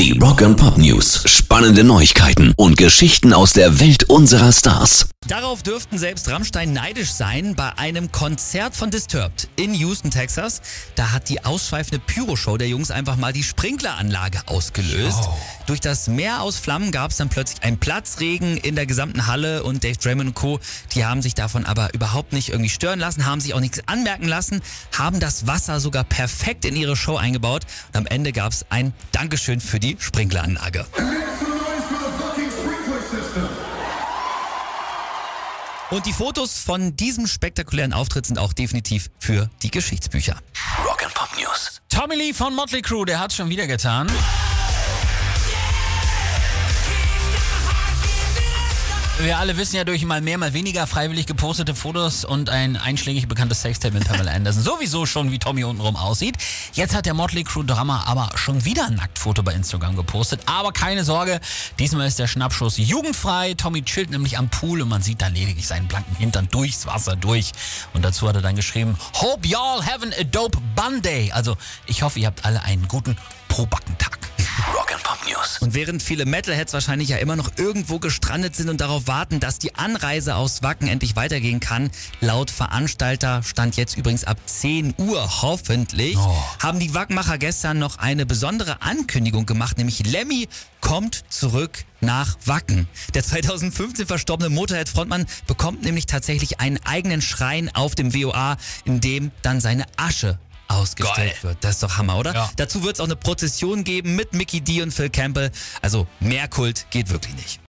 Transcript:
Die Rock and Pop News. Spannende Neuigkeiten und Geschichten aus der Welt unserer Stars. Darauf dürften selbst Rammstein neidisch sein bei einem Konzert von Disturbed in Houston, Texas. Da hat die ausschweifende Pyroshow der Jungs einfach mal die Sprinkleranlage ausgelöst. Oh. Durch das Meer aus Flammen gab es dann plötzlich einen Platzregen in der gesamten Halle und Dave Draymond und Co., die haben sich davon aber überhaupt nicht irgendwie stören lassen, haben sich auch nichts anmerken lassen, haben das Wasser sogar perfekt in ihre Show eingebaut und am Ende gab es ein Dankeschön für die Sprinkleranlage. Und die Fotos von diesem spektakulären Auftritt sind auch definitiv für die Geschichtsbücher. Rock and Pop News. Tommy Lee von Motley Crue, der hat's schon wieder getan. Wir alle wissen ja durch mal mehr, mal weniger freiwillig gepostete Fotos und ein einschlägig bekanntes Sextape mit Pamela Anderson. Sowieso schon, wie Tommy untenrum aussieht. Jetzt hat der Motley Crue Drama aber schon wieder ein Nacktfoto bei Instagram gepostet. Aber keine Sorge, diesmal ist der Schnappschuss jugendfrei. Tommy chillt nämlich am Pool und man sieht da lediglich seinen blanken Hintern durchs Wasser durch. Und dazu hat er dann geschrieben, Hope y'all having a dope bun day. Also ich hoffe, ihr habt alle einen guten Probackentag. Und während viele Metalheads wahrscheinlich ja immer noch irgendwo gestrandet sind und darauf warten, dass die Anreise aus Wacken endlich weitergehen kann, laut Veranstalter stand jetzt übrigens ab 10 Uhr hoffentlich, Oh. haben die Wackenmacher gestern noch eine besondere Ankündigung gemacht, nämlich Lemmy kommt zurück nach Wacken. Der 2015 verstorbene Motorhead-Frontmann bekommt nämlich tatsächlich einen eigenen Schrein auf dem WOA, in dem dann seine Asche ausgestellt Geil. wird. Das ist doch Hammer, oder? Ja. Dazu wird es auch eine Prozession geben mit Mickey D und Phil Campbell. Also mehr Kult geht wirklich nicht.